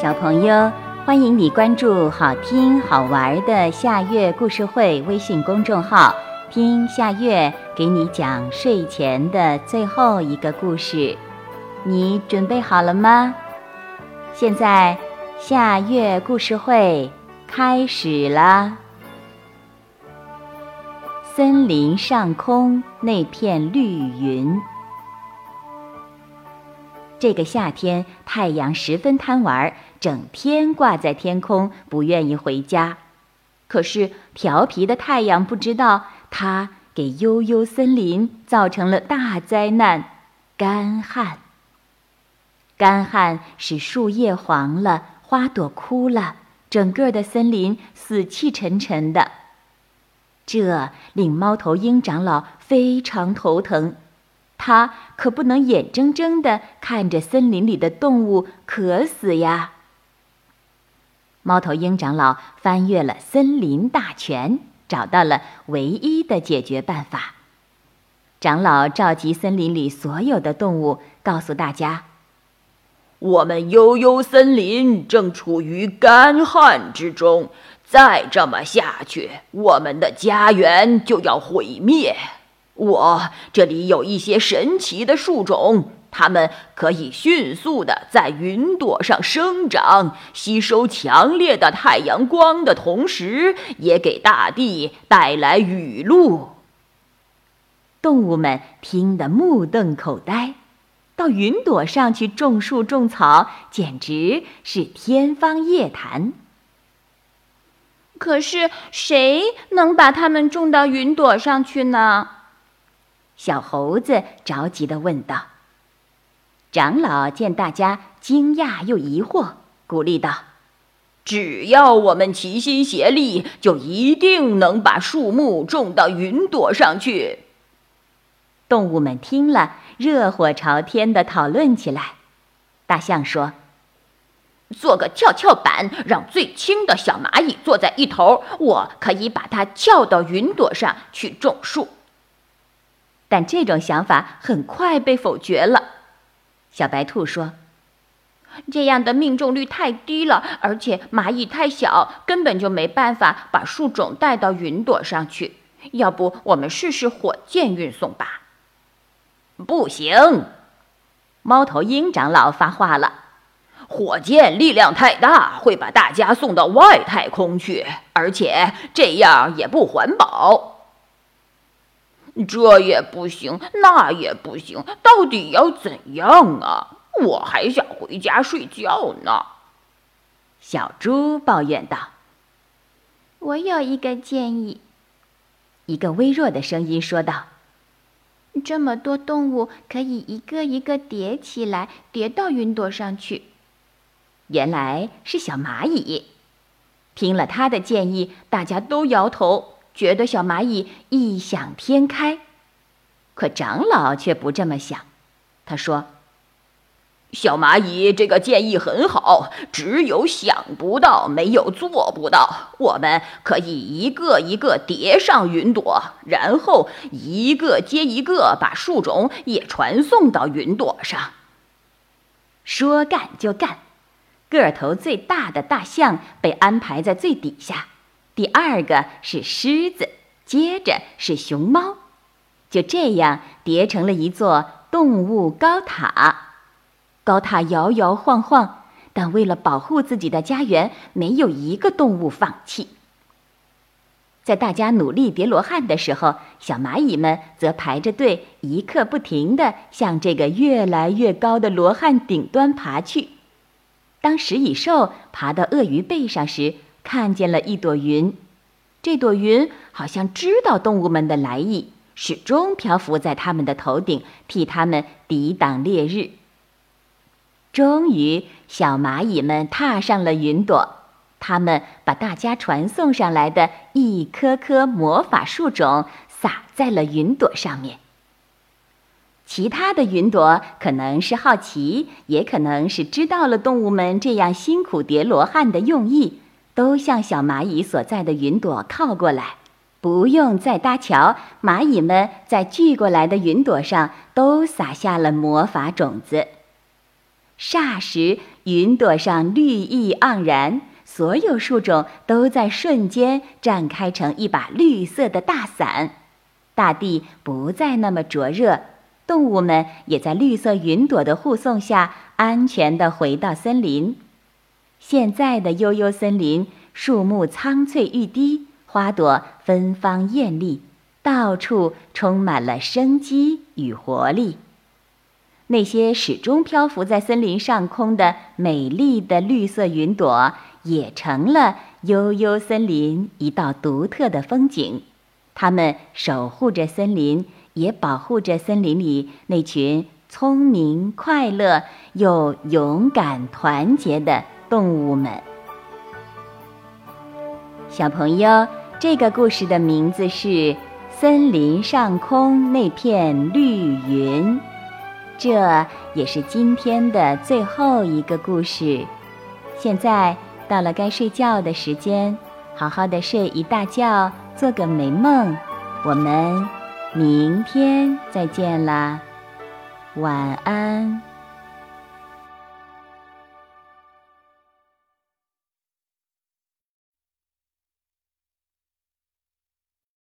小朋友，欢迎你关注好听好玩的夏月故事会微信公众号，听夏月给你讲睡前的最后一个故事。你准备好了吗？现在夏月故事会开始了。森林上空那片绿云。这个夏天，太阳十分贪玩，整天挂在天空，不愿意回家。可是调皮的太阳不知道，它给悠悠森林造成了大灾难——干旱。干旱使树叶黄了，花朵枯了，整个的森林死气沉沉的。这令猫头鹰长老非常头疼。他可不能眼睁睁地看着森林里的动物渴死呀！猫头鹰长老翻阅了森林大全，找到了唯一的解决办法。长老召集森林里所有的动物，告诉大家：“我们悠悠森林正处于干旱之中，再这么下去，我们的家园就要毁灭。”我这里有一些神奇的树种，它们可以迅速的在云朵上生长，吸收强烈的太阳光的同时，也给大地带来雨露。动物们听得目瞪口呆，到云朵上去种树种草，简直是天方夜谭。可是，谁能把它们种到云朵上去呢？小猴子着急地问道：“长老见大家惊讶又疑惑，鼓励道：‘只要我们齐心协力，就一定能把树木种到云朵上去。’”动物们听了，热火朝天地讨论起来。大象说：“做个跷跷板，让最轻的小蚂蚁坐在一头，我可以把它翘到云朵上去种树。”但这种想法很快被否决了。小白兔说：“这样的命中率太低了，而且蚂蚁太小，根本就没办法把树种带到云朵上去。要不，我们试试火箭运送吧？”“不行！”猫头鹰长老发话了，“火箭力量太大，会把大家送到外太空去，而且这样也不环保。”这也不行，那也不行，到底要怎样啊？我还想回家睡觉呢。小猪抱怨道：“我有一个建议。”一个微弱的声音说道：“这么多动物可以一个一个叠起来，叠到云朵上去。”原来是小蚂蚁。听了他的建议，大家都摇头。觉得小蚂蚁异想天开，可长老却不这么想。他说：“小蚂蚁这个建议很好，只有想不到，没有做不到。我们可以一个一个叠上云朵，然后一个接一个把树种也传送到云朵上。”说干就干，个头最大的大象被安排在最底下。第二个是狮子，接着是熊猫，就这样叠成了一座动物高塔。高塔摇摇晃晃，但为了保护自己的家园，没有一个动物放弃。在大家努力叠罗汉的时候，小蚂蚁们则排着队，一刻不停地向这个越来越高的罗汉顶端爬去。当食蚁兽爬到鳄鱼背上时，看见了一朵云，这朵云好像知道动物们的来意，始终漂浮在他们的头顶，替他们抵挡烈日。终于，小蚂蚁们踏上了云朵，他们把大家传送上来的一颗颗魔法树种撒在了云朵上面。其他的云朵可能是好奇，也可能是知道了动物们这样辛苦叠罗汉的用意。都向小蚂蚁所在的云朵靠过来，不用再搭桥。蚂蚁们在聚过来的云朵上都撒下了魔法种子，霎时云朵上绿意盎然，所有树种都在瞬间绽开成一把绿色的大伞。大地不再那么灼热，动物们也在绿色云朵的护送下安全地回到森林。现在的悠悠森林，树木苍翠欲滴，花朵芬芳艳丽，到处充满了生机与活力。那些始终漂浮在森林上空的美丽的绿色云朵，也成了悠悠森林一道独特的风景。它们守护着森林，也保护着森林里那群聪明、快乐又勇敢、团结的动物们。小朋友，这个故事的名字是《森林上空那片绿云》。这也是今天的最后一个故事。现在到了该睡觉的时间，好好的睡一大觉，做个美梦。我们明天再见啦，晚安。